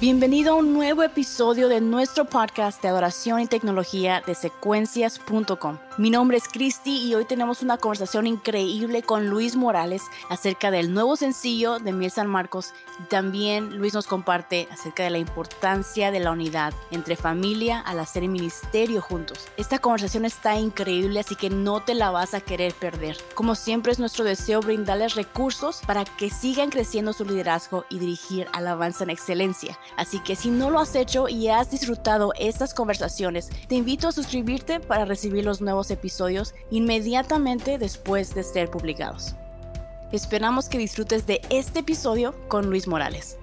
Bienvenido a un nuevo episodio de nuestro podcast de adoración y tecnología de secuencias.com. Mi nombre es Cristi y hoy tenemos una conversación increíble con Luis Morales acerca del nuevo sencillo de Miel San Marcos también Luis nos comparte acerca de la importancia de la unidad entre familia al hacer ministerio juntos. Esta conversación está increíble así que no te la vas a querer perder. Como siempre es nuestro deseo brindarles recursos para que sigan creciendo su liderazgo y dirigir alabanza en excelencia. Así que si no lo has hecho y has disfrutado estas conversaciones, te invito a suscribirte para recibir los nuevos episodios inmediatamente después de ser publicados. Esperamos que disfrutes de este episodio con Luis Morales.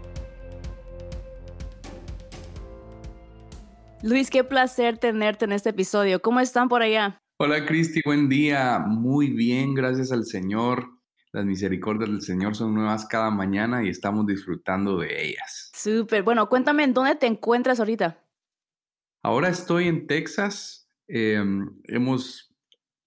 Luis, qué placer tenerte en este episodio. ¿Cómo están por allá? Hola Cristi, buen día. Muy bien, gracias al Señor. Las misericordias del Señor son nuevas cada mañana y estamos disfrutando de ellas. Súper. Bueno, cuéntame, ¿en dónde te encuentras ahorita? Ahora estoy en Texas, Em, hemos,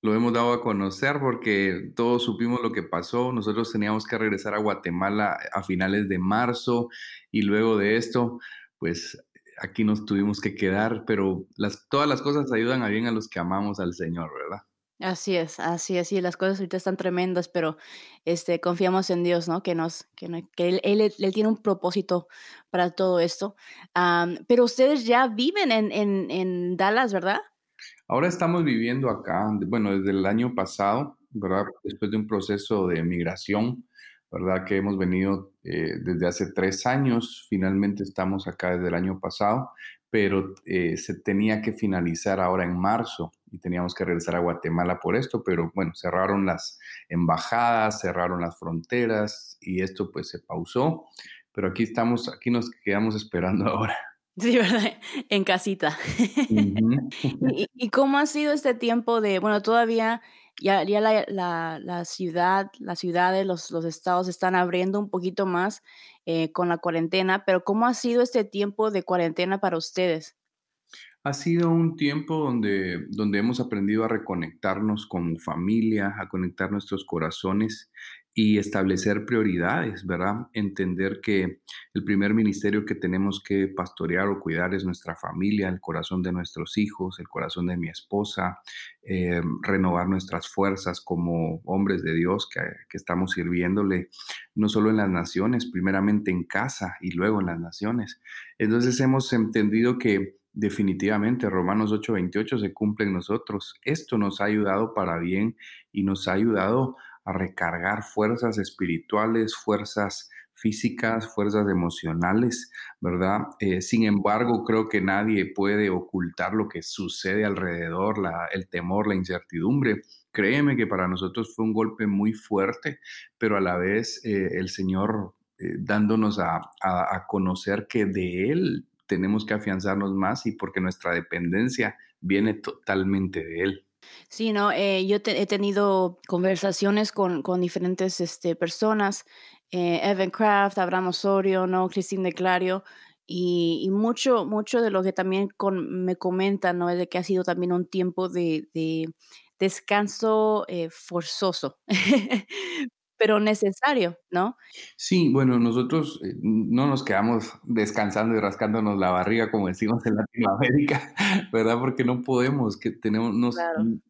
lo hemos dado a conocer porque todos supimos lo que pasó. Nosotros teníamos que regresar a Guatemala a finales de marzo y luego de esto, pues aquí nos tuvimos que quedar, pero las, todas las cosas ayudan a bien a los que amamos al Señor, ¿verdad? Así es, así es, y las cosas ahorita están tremendas, pero este, confiamos en Dios, ¿no? Que, nos, que, que él, él, tiene un propósito para todo esto. pero ustedes ya viven en, en, en Dallas, ¿verdad? Ahora estamos viviendo acá, bueno, desde el año pasado, ¿verdad? Después de un proceso de migración, ¿verdad? Que hemos venido eh, desde hace tres años, finalmente estamos acá desde el año pasado, pero eh, se tenía que finalizar ahora en marzo y teníamos que regresar a Guatemala por esto, pero bueno, cerraron las embajadas, cerraron las fronteras y esto pues se pausó, pero aquí estamos, aquí nos quedamos esperando ahora. Sí, ¿verdad? En casita. ¿Y, cómo ha sido este tiempo de, bueno, todavía ya, ya la, la, la ciudad, las ciudades, los, los, estados están abriendo un poquito más eh, con la cuarentena, pero ¿cómo ha sido este tiempo de cuarentena para ustedes? Ha sido un tiempo donde, donde hemos aprendido a reconectarnos con familia, a conectar nuestros corazones y establecer prioridades, ¿verdad? Entender que el primer ministerio que tenemos que pastorear o cuidar es nuestra familia, el corazón de nuestros hijos, el corazón de mi esposa, eh, renovar nuestras fuerzas como hombres de Dios que, que estamos sirviéndole, no solo en las naciones, primeramente en casa y luego en las naciones. Entonces hemos entendido que definitivamente Romanos 8:28 se cumple en nosotros. Esto nos ha ayudado para bien y nos ha ayudado a recargar fuerzas espirituales, fuerzas físicas, fuerzas emocionales, ¿verdad? Eh, sin embargo, creo que nadie puede ocultar lo que sucede alrededor, el temor, la incertidumbre. Créeme que para nosotros fue un golpe muy fuerte, pero a la vez eh, el Señor eh, dándonos a, a conocer que de Él tenemos que afianzarnos más y porque nuestra dependencia viene totalmente de Él. Sí, no, eh, yo he tenido conversaciones con, con diferentes este, personas, eh, Evan Kraft, Abraham Osorio, ¿no? Christine de Clario, y, y, mucho, mucho de lo que también con, me comentan, ¿no? Es de que ha sido también un tiempo de, de descanso eh, forzoso, pero necesario, ¿no? Sí, bueno, nosotros eh, no nos quedamos descansando y rascándonos la barriga como decimos en Latinoamérica, ¿verdad? Porque no podemos, que tenemos,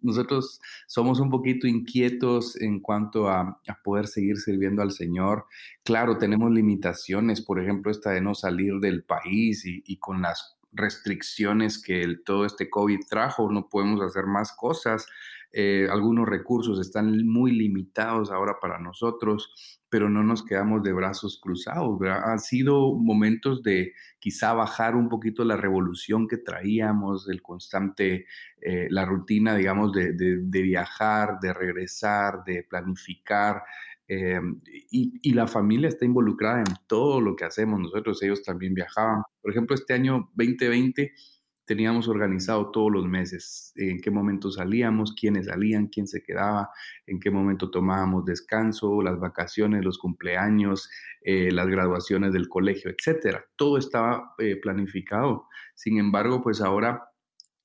nosotros somos un poquito inquietos en cuanto a, poder seguir sirviendo al Señor. Claro, tenemos limitaciones, por ejemplo, esta de no salir del país y, y con las restricciones que el, todo este COVID trajo, no podemos hacer más cosas eh, algunos recursos están muy limitados ahora para nosotros, pero no nos quedamos de brazos cruzados. Han sido momentos de quizá bajar un poquito la revolución que traíamos, el constante, eh, la rutina, digamos, de, viajar, de regresar, de planificar. Eh, y, y, la familia está involucrada en todo lo que hacemos. Nosotros, ellos también viajaban. Por ejemplo, este año 2020 teníamos organizado todos los meses, en qué momento salíamos, quiénes salían, quién se quedaba, en qué momento tomábamos descanso, las vacaciones, los cumpleaños, eh, las graduaciones del colegio, etcétera. Todo estaba eh, planificado. Sin embargo, pues ahora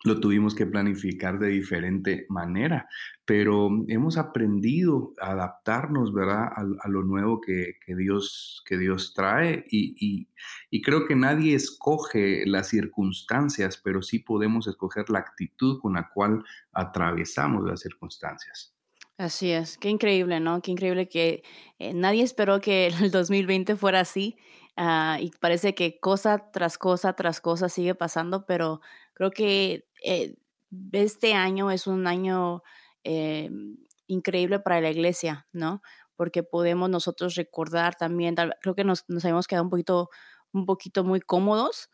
lo tuvimos que planificar de diferente manera, pero hemos aprendido a adaptarnos, ¿verdad?, a, lo nuevo que, Dios, que Dios trae y, y, creo que nadie escoge las circunstancias, pero sí podemos escoger la actitud con la cual atravesamos las circunstancias. Así es, qué increíble, ¿no? Qué increíble que eh, nadie esperó que el 2020 fuera así ah, y parece que cosa tras cosa tras cosa sigue pasando, pero creo que eh, este año es un año eh, increíble para la iglesia, ¿no? Porque podemos nosotros recordar también, creo que nos, nos habíamos quedado un poquito, un poquito muy cómodos,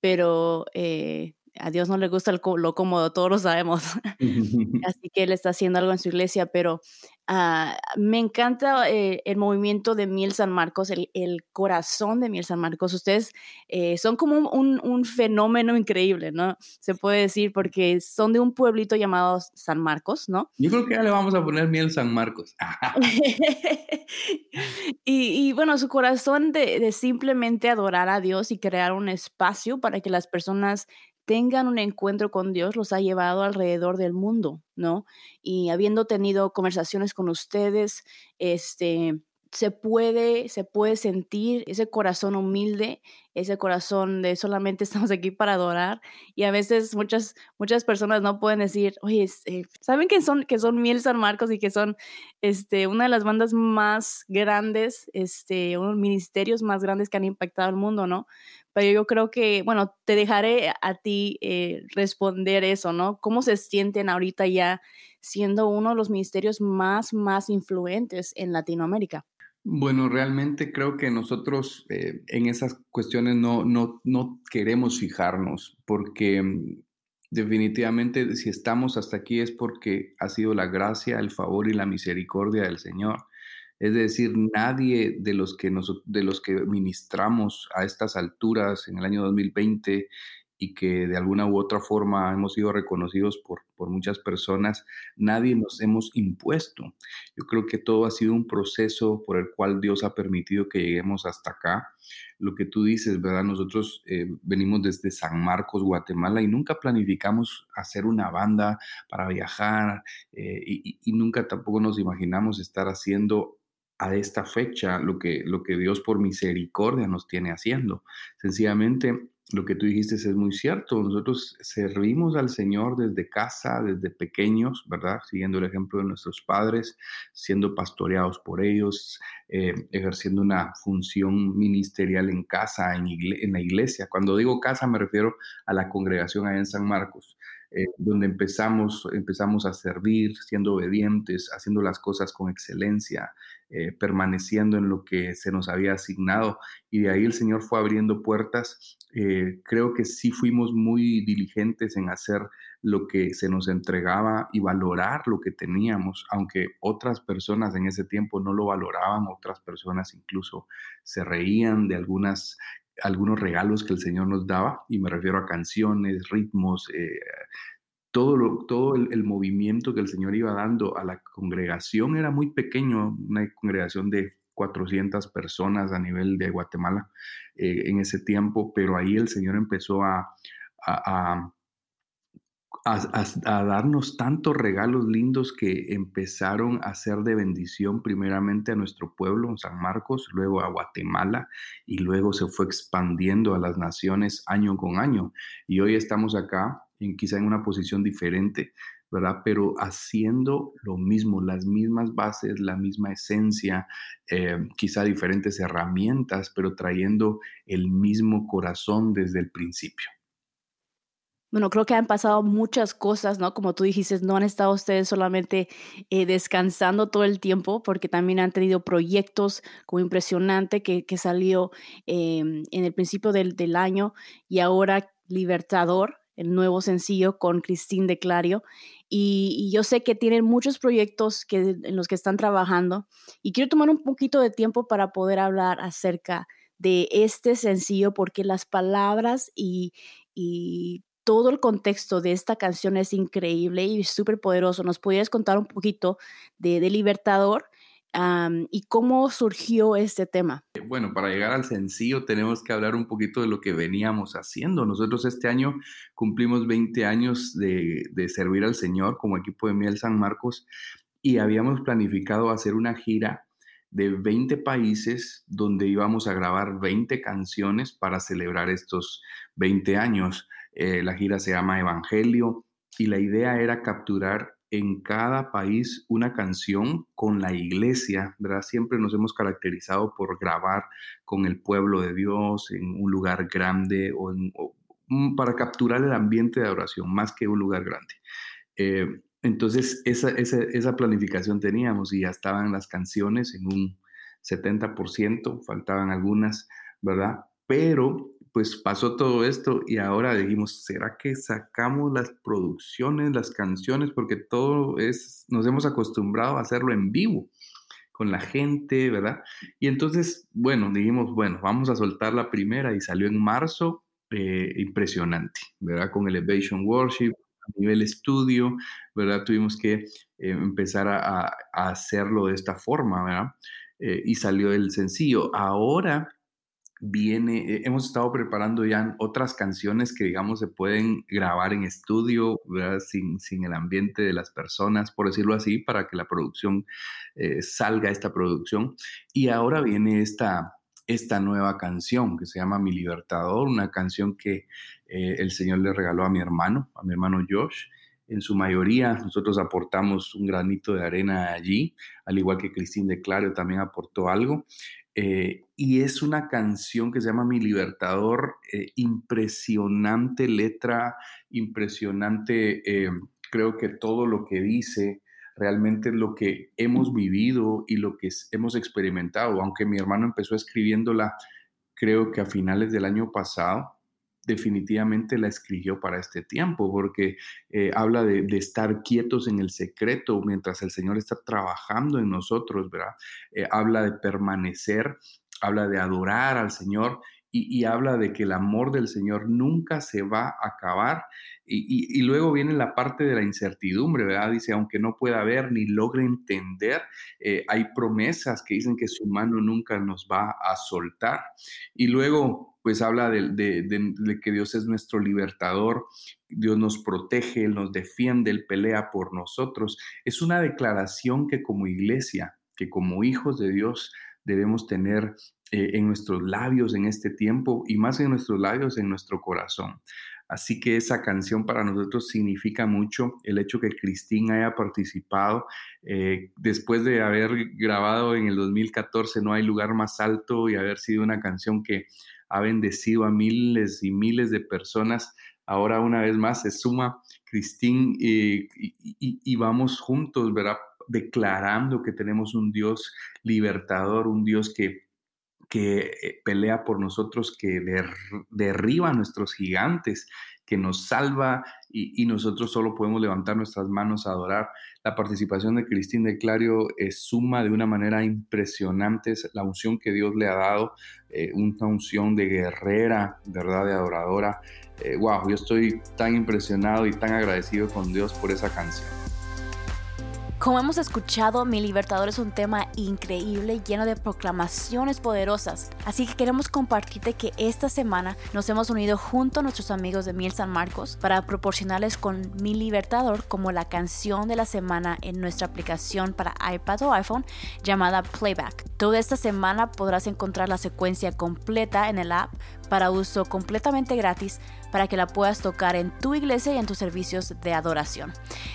pero eh, a Dios no le gusta lo cómodo, todos lo sabemos. Así que Él está haciendo algo en su iglesia, pero ah, me encanta eh, el movimiento de Miel San Marcos, el, corazón de Miel San Marcos. Ustedes eh, son como un, fenómeno increíble, ¿no? Se puede decir, porque son de un pueblito llamado San Marcos, ¿no? Yo creo que ya le vamos a poner Miel San Marcos. y, bueno, su corazón de, de simplemente adorar a Dios y crear un espacio para que las personas tengan un encuentro con Dios los ha llevado alrededor del mundo, ¿no? Y habiendo tenido conversaciones con ustedes, este, se puede, se puede sentir ese corazón humilde, ese corazón de solamente estamos aquí para adorar. Y a veces muchas, muchas personas no pueden decir, oye, eh, ¿saben que son, que son Miel San Marcos y que son este, una de las bandas más grandes, este, unos ministerios más grandes que han impactado el mundo, ¿no? Pero yo creo que, bueno, te dejaré a ti eh, responder eso, ¿no? ¿Cómo se sienten ahorita ya siendo uno de los ministerios más, más influentes en Latinoamérica? Bueno, realmente creo que nosotros eh, en esas cuestiones no, no, no queremos fijarnos porque mm, definitivamente si estamos hasta aquí es porque ha sido la gracia, el favor y la misericordia del Señor. Es decir, nadie de los que, nos, de los que ministramos a estas alturas en el año 2020 y que de alguna u otra forma hemos sido reconocidos por, por muchas personas, nadie nos hemos impuesto. Yo creo que todo ha sido un proceso por el cual Dios ha permitido que lleguemos hasta acá. Lo que tú dices, ¿verdad? Nosotros eh, venimos desde San Marcos, Guatemala, y nunca planificamos hacer una banda para viajar eh, y, y nunca tampoco nos imaginamos estar haciendo a esta fecha lo que, lo que Dios por misericordia nos tiene haciendo. Sencillamente lo que tú dijiste es muy cierto. Nosotros servimos al Señor desde casa, desde pequeños, ¿verdad? Siguiendo el ejemplo de nuestros padres, siendo pastoreados por ellos, eh, ejerciendo una función ministerial en casa, en, la iglesia. Cuando digo casa me refiero a la congregación ahí en San Marcos. Eh, donde empezamos, empezamos a servir, siendo obedientes, haciendo las cosas con excelencia, eh, permaneciendo en lo que se nos había asignado. Y de ahí el Señor fue abriendo puertas. Eh, creo que sí fuimos muy diligentes en hacer lo que se nos entregaba y valorar lo que teníamos, aunque otras personas en ese tiempo no lo valoraban, otras personas incluso se reían de algunas algunos regalos que el Señor nos daba, y me refiero a canciones, ritmos, eh, todo, todo el, movimiento que el Señor iba dando a la congregación era muy pequeño, una congregación de 400 personas a nivel de Guatemala eh, en ese tiempo, pero ahí el Señor empezó a, darnos tantos regalos lindos que empezaron a ser de bendición primeramente a nuestro pueblo, en San Marcos, luego a Guatemala y luego se fue expandiendo a las naciones año con año. Y hoy estamos acá, en, quizá en una posición diferente, ¿verdad? Pero haciendo lo mismo, las mismas bases, la misma esencia, eh, quizá diferentes herramientas, pero trayendo el mismo corazón desde el principio bueno, creo que han pasado muchas cosas, ¿no? Como tú dijiste, no han estado ustedes solamente eh, descansando todo el tiempo, porque también han tenido proyectos como impresionante que, que salió em, en el principio del, del, año y ahora Libertador, el nuevo sencillo con Christine de Clario. Y, y, yo sé que tienen muchos proyectos que, en los que están trabajando y quiero tomar un poquito de tiempo para poder hablar acerca de este sencillo porque las palabras y, y todo el contexto de esta canción es increíble y súper poderoso. ¿Nos podrías contar un poquito de, Libertador? ¿Y cómo surgió este tema? Bueno, para llegar al sencillo tenemos que hablar un poquito de lo que veníamos haciendo. Nosotros este año cumplimos 20 años de, de servir al Señor como equipo de Miel San Marcos y habíamos planificado hacer una gira de 20 países donde íbamos a grabar 20 canciones para celebrar estos 20 años. Eh, la gira se llama Evangelio y la idea era capturar en cada país una canción con la iglesia, ¿verdad? Siempre nos hemos caracterizado por grabar con el pueblo de Dios en un lugar grande o, para capturar el ambiente de adoración más que un lugar grande. Eh, entonces, esa, esa, planificación teníamos y ya estaban las canciones en un 70%, faltaban algunas, ¿verdad? Pero pues pasó todo esto y ahora dijimos, ¿será que sacamos las producciones, las canciones? Porque todo es, nos hemos acostumbrado a hacerlo en vivo con la gente, ¿verdad? Y entonces, bueno, dijimos, bueno, vamos a soltar la primera y salió en marzo, eh, impresionante, ¿verdad? Con Elevation Worship, a nivel estudio, ¿verdad? Tuvimos que eh, empezar a, hacerlo de esta forma, ¿verdad? Eh, y salió el sencillo. Ahora viene, eh, hemos estado preparando ya otras canciones que digamos se pueden grabar en estudio, Sin, sin, el ambiente de las personas, por decirlo así, para que la producción eh, salga esta producción. Y ahora viene esta, esta nueva canción que se llama Mi Libertador, una canción que eh, el Señor le regaló a mi hermano, a mi hermano Josh. En su mayoría nosotros aportamos un granito de arena allí, al igual que Cristín de Clario también aportó algo. Eh, y es una canción que se llama Mi Libertador, eh, impresionante letra, impresionante, eh, creo que todo lo que dice realmente lo que hemos vivido y lo que hemos experimentado, aunque mi hermano empezó escribiéndola creo que a finales del año pasado, definitivamente la escribió para este tiempo, porque eh, habla de, estar quietos en el secreto mientras el Señor está trabajando en nosotros, ¿verdad? Eh, habla de permanecer, habla de adorar al Señor y, habla de que el amor del Señor nunca se va a acabar. Y, luego viene la parte de la incertidumbre, ¿verdad? Dice, aunque no pueda ver ni logre entender, eh, hay promesas que dicen que su mano nunca nos va a soltar. Y luego, pues habla de, de, que Dios es nuestro libertador, Dios nos protege, Él nos defiende, Él pelea por nosotros. Es una declaración que como iglesia, que como hijos de Dios debemos tener eh, en nuestros labios en este tiempo y más en nuestros labios, en nuestro corazón. Así que esa canción para nosotros significa mucho el hecho que Cristín haya participado. Eh, después de haber grabado en el 2014 No hay lugar más alto y haber sido una canción que ha bendecido a miles y miles de personas, ahora una vez más se suma Cristín y, y vamos juntos, ¿verdad? Declarando que tenemos un Dios libertador, un Dios que que eh, pelea por nosotros, que derriba a nuestros gigantes, que nos salva y, nosotros solo podemos levantar nuestras manos a adorar. La participación de Cristín de Clario es suma de una manera impresionante es la unción que Dios le ha dado, eh, una unción de guerrera, ¿verdad? De adoradora. wow, eh, yo estoy tan impresionado y tan agradecido con Dios por esa canción. Como hemos escuchado, Mi Libertador es un tema increíble, lleno de proclamaciones poderosas. Así que queremos compartirte que esta semana nos hemos unido junto a nuestros amigos de Miel San Marcos para proporcionarles con Mi Libertador como la canción de la semana en nuestra aplicación para iPad o iPhone llamada Playback. Toda esta semana podrás encontrar la secuencia completa en el app para uso completamente gratis para que la puedas tocar en tu iglesia y en tus servicios de adoración.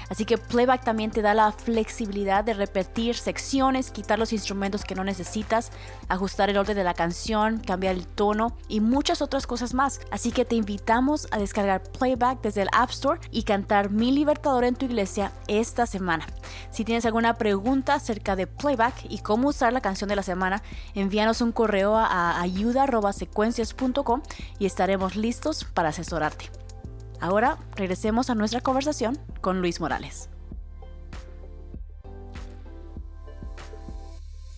Así que Playback también te da la flexibilidad de repetir secciones, quitar los instrumentos que no necesitas, ajustar el orden de la canción, cambiar el tono y muchas otras cosas más. Así que te invitamos a descargar Playback desde el App Store y cantar Mi Libertador en tu iglesia esta semana. Si tienes alguna pregunta acerca de Playback y cómo usar la canción de la semana, envíanos un correo a ayuda.secuencias.com y estaremos listos para asesorarte. Ahora regresemos a nuestra conversación con Luis Morales.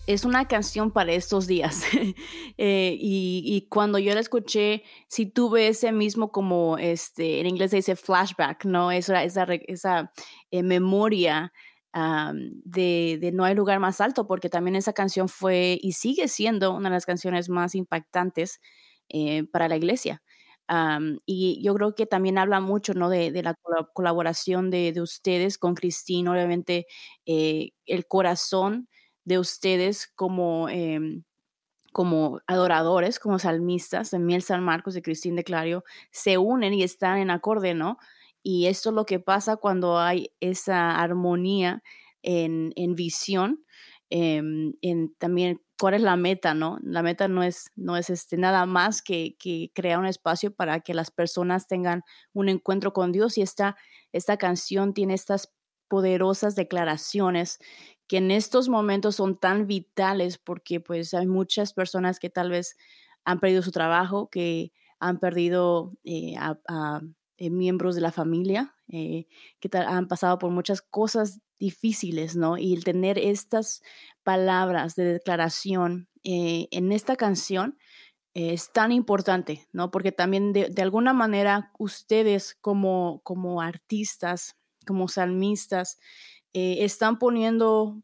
es una canción para estos días. Eh, y, cuando yo la escuché, si tuve ese mismo como, este, en inglés se dice flashback, ¿no? Esa, esa, esa eh, memoria de, No hay lugar más alto, porque también esa canción fue y sigue siendo una de las canciones más impactantes eh, para la iglesia. y yo creo que también habla mucho ¿no? de, la colaboración de, ustedes con Cristina, obviamente eh, el corazón de ustedes como, em, como adoradores, como salmistas de Miel San Marcos, de Cristín de Clario, se unen y están en acorde, ¿no? Y esto es lo que pasa cuando hay esa armonía en, visión, em, en también cuál es la meta, ¿no? La meta no es, no es este, nada más que, que, crear un espacio para que las personas tengan un encuentro con Dios y esta, esta canción tiene estas poderosas declaraciones que en estos momentos son tan vitales porque pues hay muchas personas que tal vez han perdido su trabajo, que han perdido eh, a eh, miembros de la familia eh, que han pasado por muchas cosas difíciles, ¿no? Y el tener estas palabras de declaración eh, en esta canción es tan importante, ¿no? Porque también de, alguna manera ustedes como, como artistas, como salmistas, están poniendo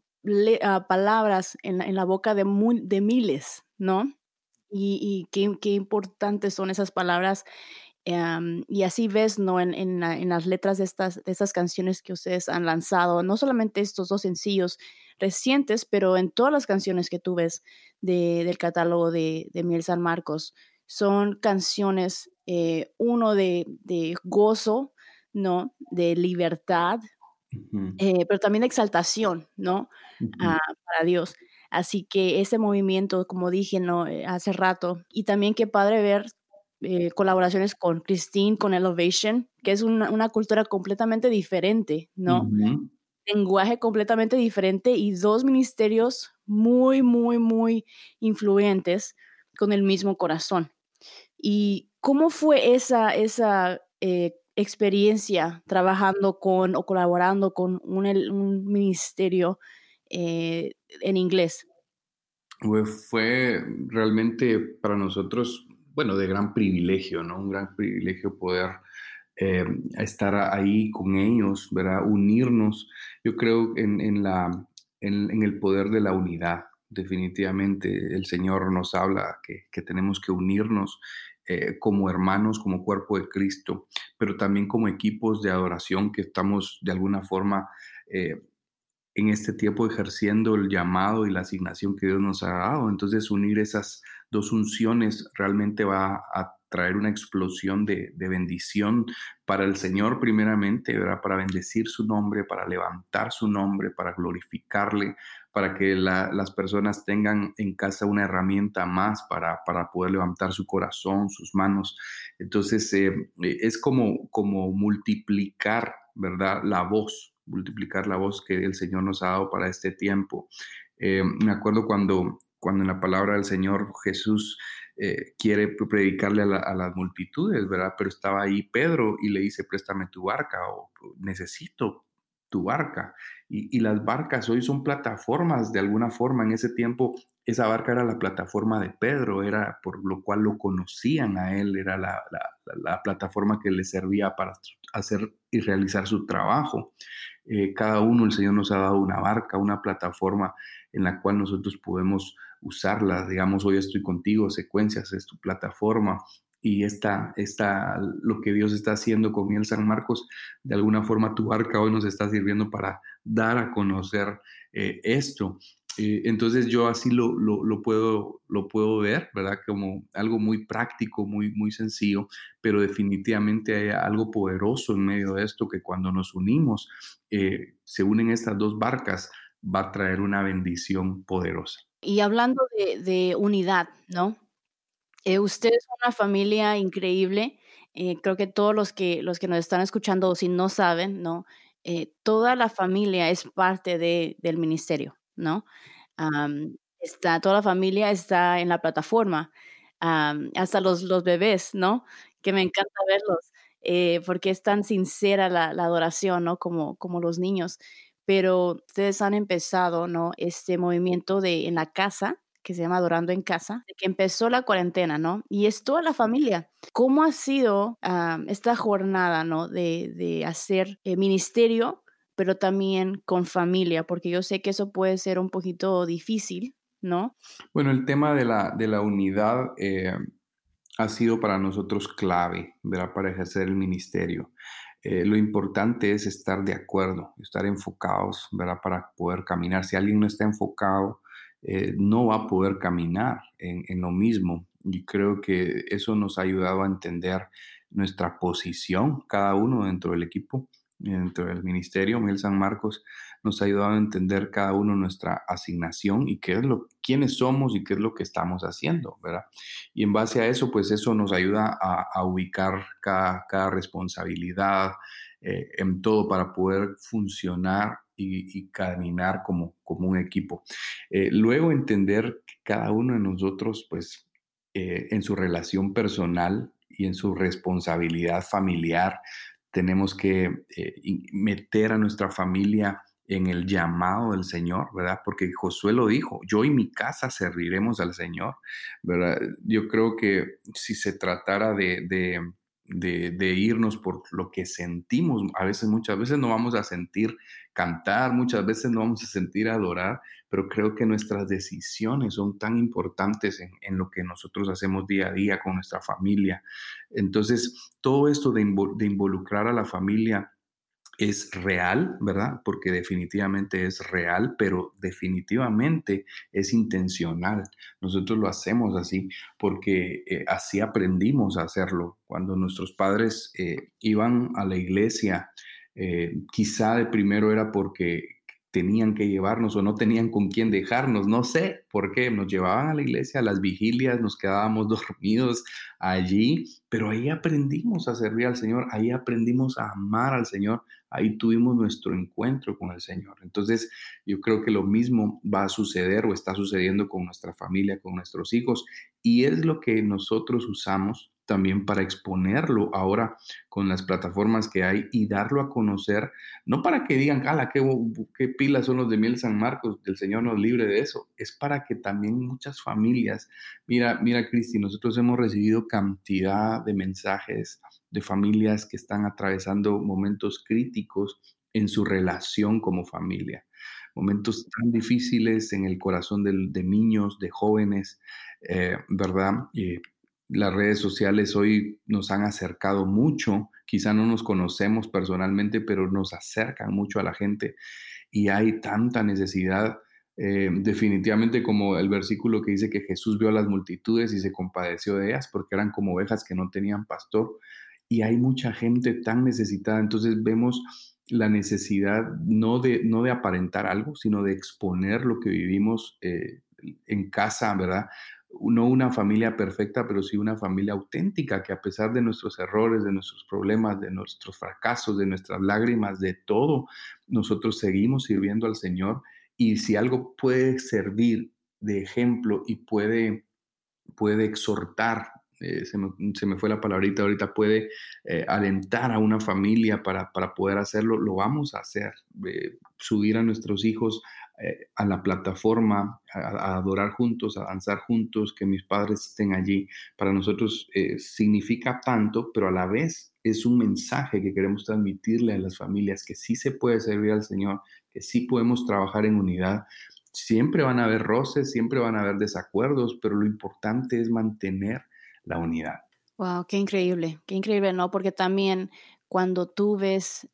ah, palabras en la, boca de, miles, ¿no? Y, y qué, qué, importantes son esas palabras y así ves, ¿no? En, en, las letras de estas, de estas canciones que ustedes han lanzado, no solamente estos dos sencillos recientes, pero en todas las canciones que tú ves de, del catálogo de, de, Miel San Marcos, son canciones, eh, uno de, de, gozo, ¿no? De libertad, eh, pero también de exaltación, ¿no? Ah, para Dios. Así que ese movimiento, como dije ¿no? Eh, hace rato, y también qué padre ver eh, colaboraciones con Christine, con Elevation, que es una, cultura completamente diferente, ¿no? Lenguaje completamente diferente y dos ministerios muy, muy, muy influyentes con el mismo corazón. ¿Y cómo fue esa, esa eh, experiencia trabajando con o colaborando con un, ministerio eh, en inglés? Fue realmente para nosotros bueno, de gran privilegio, ¿no? Un gran privilegio poder eh, estar ahí con ellos, ¿verdad? Unirnos. Yo creo en, la, en, el poder de la unidad. Definitivamente el Señor nos habla que, tenemos que unirnos eh, como hermanos, como cuerpo de Cristo, pero también como equipos de adoración que estamos de alguna forma eh, en este tiempo ejerciendo el llamado y la asignación que Dios nos ha dado. Entonces unir esas dos unciones realmente va a traer una explosión de, bendición para el Señor primeramente, ¿verdad? para bendecir su nombre, para levantar su nombre, para glorificarle, para que las personas tengan en casa una herramienta más para, para poder levantar su corazón, sus manos. Entonces eh, es como, como multiplicar, ¿verdad? La voz, multiplicar la voz que el Señor nos ha dado para este tiempo. Eh, me acuerdo cuando, cuando en la palabra del Señor Jesús eh, quiere predicarle a, las multitudes, ¿verdad? Pero estaba ahí Pedro y le dice, préstame tu barca o necesito tu barca. Y, las barcas hoy son plataformas de alguna forma. En ese tiempo esa barca era la plataforma de Pedro, era por lo cual lo conocían a él, era la, la plataforma que le servía para hacer y realizar su trabajo. Eh, cada uno, el Señor nos ha dado una barca, una plataforma en la cual nosotros podemos usarla. Digamos, hoy estoy contigo, secuencias es tu plataforma. Y esta, esta, lo que Dios está haciendo con Miel San Marcos, de alguna forma tu barca hoy nos está sirviendo para dar a conocer eh, esto. Eh, entonces yo así lo, lo, puedo, lo puedo ver, ¿verdad? Como algo muy práctico, muy, muy sencillo, pero definitivamente hay algo poderoso en medio de esto que cuando nos unimos, eh, se unen estas dos barcas, va a traer una bendición poderosa. Y hablando de, unidad, ¿no? Eh, ustedes son una familia increíble. creo que todos los que, los que nos están escuchando, si no saben, ¿no? toda la familia es parte de, del ministerio. ¿No? está, toda la familia está en la plataforma, hasta los, los bebés, ¿no? Que me encanta verlos, eh, porque es tan sincera la, adoración, ¿no? Como, como los niños. Pero ustedes han empezado, ¿no? Este movimiento de en la casa, que se llama Adorando en Casa, que empezó la cuarentena, ¿no? Y es toda la familia. ¿Cómo ha sido esta jornada, ¿no? De, de hacer eh, ministerio pero también con familia, porque yo sé que eso puede ser un poquito difícil, ¿no? Bueno, el tema de la, de la unidad eh, ha sido para nosotros clave, ¿verdad? Para ejercer el ministerio. Eh, lo importante es estar de acuerdo, estar enfocados, ¿verdad? Para poder caminar. Si alguien no está enfocado, eh, no va a poder caminar en, en, lo mismo. Y creo que eso nos ha ayudado a entender nuestra posición, cada uno dentro del equipo, dentro del ministerio. Miguel San Marcos nos ha ayudado a entender cada uno nuestra asignación y qué es lo, quiénes somos y qué es lo que estamos haciendo, ¿verdad? Y en base a eso, pues eso nos ayuda a, ubicar cada, responsabilidad eh, en todo para poder funcionar y, caminar como, como un equipo. Eh, luego entender que cada uno de nosotros, pues, eh, en su relación personal y en su responsabilidad familiar, tenemos que meter a nuestra familia en el llamado del Señor, ¿verdad? Porque Josué lo dijo, yo y mi casa serviremos al Señor, ¿verdad? Yo creo que si se tratara de, irnos por lo que sentimos, a veces, muchas veces no vamos a sentir cantar, muchas veces no vamos a sentir adorar, pero creo que nuestras decisiones son tan importantes en, lo que nosotros hacemos día a día con nuestra familia. Entonces, todo esto de, de involucrar a la familia es real, ¿verdad? Porque definitivamente es real, pero definitivamente es intencional. Nosotros lo hacemos así porque eh, así aprendimos a hacerlo. Cuando nuestros padres eh, iban a la iglesia, eh, quizá de primero era porque tenían que llevarnos o no tenían con quién dejarnos, no sé por qué, nos llevaban a la iglesia, a las vigilias, nos quedábamos dormidos allí, pero ahí aprendimos a servir al Señor, ahí aprendimos a amar al Señor, ahí tuvimos nuestro encuentro con el Señor. Entonces, yo creo que lo mismo va a suceder o está sucediendo con nuestra familia, con nuestros hijos, y es lo que nosotros usamos también para exponerlo ahora con las plataformas que hay y darlo a conocer, no para que digan, ala, qué, qué pilas son los de Miel San Marcos, el Señor nos libre de eso, es para que también muchas familias, mira, mira Cristi, nosotros hemos recibido cantidad de mensajes de familias que están atravesando momentos críticos en su relación como familia momentos tan difíciles en el corazón de, niños, de jóvenes, eh, ¿verdad? Las redes sociales hoy nos han acercado mucho, quizá no nos conocemos personalmente, pero nos acercan mucho a la gente y hay tanta necesidad. Eh, definitivamente como el versículo que dice que Jesús vio a las multitudes y se compadeció de ellas porque eran como ovejas que no tenían pastor y hay mucha gente tan necesitada, entonces vemos la necesidad no de, no de aparentar algo, sino de exponer lo que vivimos eh, en casa, ¿verdad? No una familia perfecta, pero sí una familia auténtica que a pesar de nuestros errores, de nuestros problemas, de nuestros fracasos, de nuestras lágrimas, de todo, nosotros seguimos sirviendo al Señor y si algo puede servir de ejemplo y puede, puede exhortar, eh, se, me, fue la palabrita ahorita, puede eh, alentar a una familia para, para, poder hacerlo, lo vamos a hacer. Eh, subir a nuestros hijos eh, a la plataforma, a, adorar juntos, a danzar juntos, que mis padres estén allí, para nosotros eh, significa tanto, pero a la vez es un mensaje que queremos transmitirle a las familias, que sí se puede servir al Señor, que sí podemos trabajar en unidad. Siempre van a haber roces, siempre van a haber desacuerdos, pero lo importante es mantener la unidad. Wow, qué increíble, qué increíble, ¿no? Porque también cuando tú ves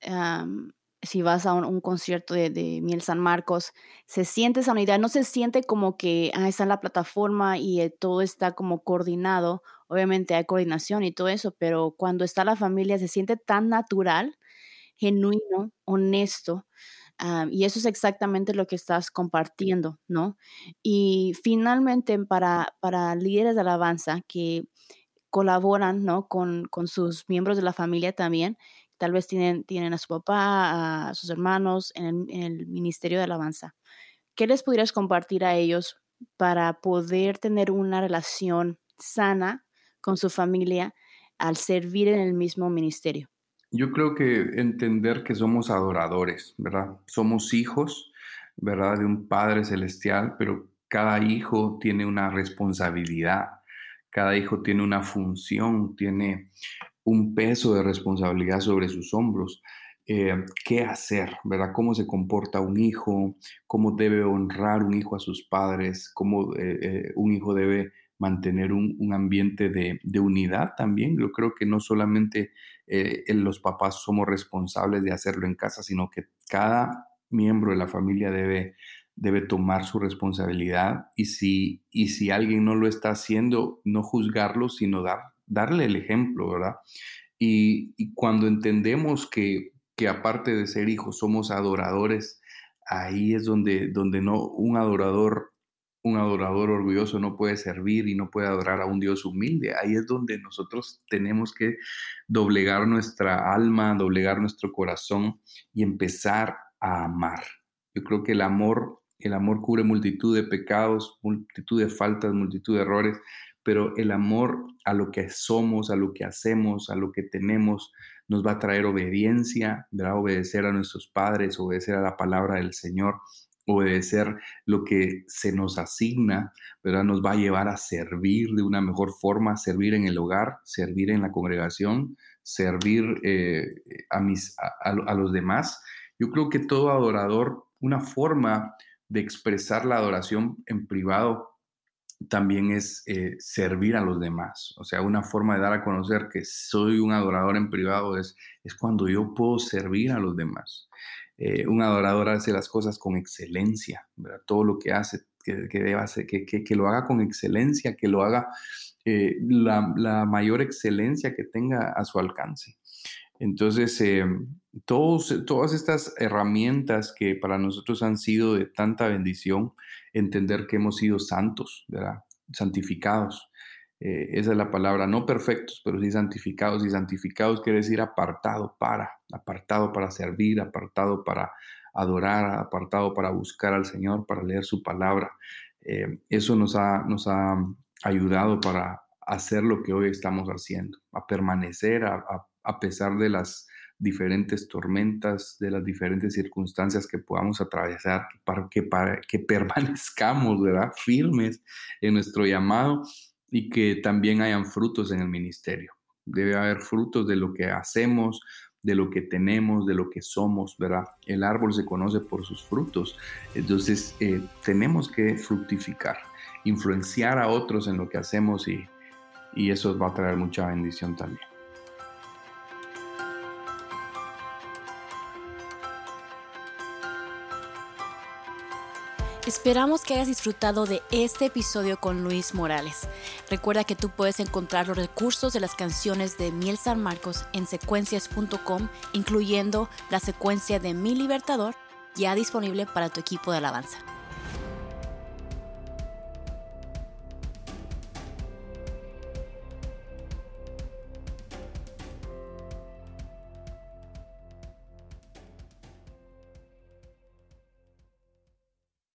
si vas a un, concierto de, Miel San Marcos, se siente esa unidad, no se siente como que ah, está en la plataforma y eh, todo está como coordinado, obviamente hay coordinación y todo eso, pero cuando está la familia se siente tan natural, genuino, honesto, ah, y eso es exactamente lo que estás compartiendo, ¿no? Y finalmente para, para líderes de alabanza que colaboran, ¿no? Con, con sus miembros de la familia también, tal vez tienen, tienen a su papá, a sus hermanos en el, Ministerio de Alabanza. ¿Qué les pudieras compartir a ellos para poder tener una relación sana con su familia al servir en el mismo ministerio? Yo creo que entender que somos adoradores, ¿verdad? Somos hijos, ¿verdad? De un Padre Celestial, pero cada hijo tiene una responsabilidad, cada hijo tiene una función, tiene un peso de responsabilidad sobre sus hombros eh, qué hacer, ¿verdad? Cómo se comporta un hijo, cómo debe honrar un hijo a sus padres, cómo eh, eh, un hijo debe mantener un, ambiente de, unidad también. Yo creo que no solamente los papás somos responsables de hacerlo en casa, sino que cada miembro de la familia debe, debe tomar su responsabilidad y si, y si alguien no lo está haciendo, no juzgarlo, sino dar, darle el ejemplo, ¿verdad? Y, cuando entendemos que que aparte de ser hijos somos adoradores, ahí es donde, donde no, un adorador, un adorador orgulloso no puede servir y no puede adorar a un Dios humilde. Ahí es donde nosotros tenemos que doblegar nuestra alma, doblegar nuestro corazón y empezar a amar. Yo creo que el amor, el amor cubre multitud de pecados, multitud de faltas, multitud de errores, pero el amor a lo que somos, a lo que hacemos, a lo que tenemos, nos va a traer obediencia, ¿verdad? Obedecer a nuestros padres, obedecer a la palabra del Señor, obedecer lo que se nos asigna, ¿verdad? Nos va a llevar a servir de una mejor forma, servir en el hogar, servir en la congregación, servir eh, a, mis, a los demás. Yo creo que todo adorador, una forma de expresar la adoración en privado también es eh, servir a los demás. O sea, una forma de dar a conocer que soy un adorador en privado es, es cuando yo puedo servir a los demás. Eh, un adorador hace las cosas con excelencia. Todo lo que hace, que, que, hacer, que, lo haga con excelencia, que lo haga eh, la, mayor excelencia que tenga a su alcance. Entonces, todos, todas estas herramientas que para nosotros han sido de tanta bendición, entender que hemos sido santos, ¿verdad? Santificados. Eh, esa es la palabra, no perfectos, pero sí santificados. Y santificados quiere decir apartado para, apartado para servir, apartado para adorar, apartado para buscar al Señor, para leer su palabra. Eh, eso nos ha, nos ha ayudado para hacer lo que hoy estamos haciendo, a permanecer a pesar de las diferentes tormentas, de las diferentes circunstancias que podamos atravesar, para que, permanezcamos, ¿verdad? Firmes en nuestro llamado y que también hayan frutos en el ministerio. Debe haber frutos de lo que hacemos, de lo que tenemos, de lo que somos, ¿verdad? El árbol se conoce por sus frutos. Entonces, eh, tenemos que fructificar, influenciar a otros en lo que hacemos y, y eso va a traer mucha bendición también. Esperamos que hayas disfrutado de este episodio con Luis Morales. Recuerda que tú puedes encontrar los recursos de las canciones de Miel San Marcos en secuencias.com, incluyendo la secuencia de Mi Libertador, ya disponible para tu equipo de alabanza.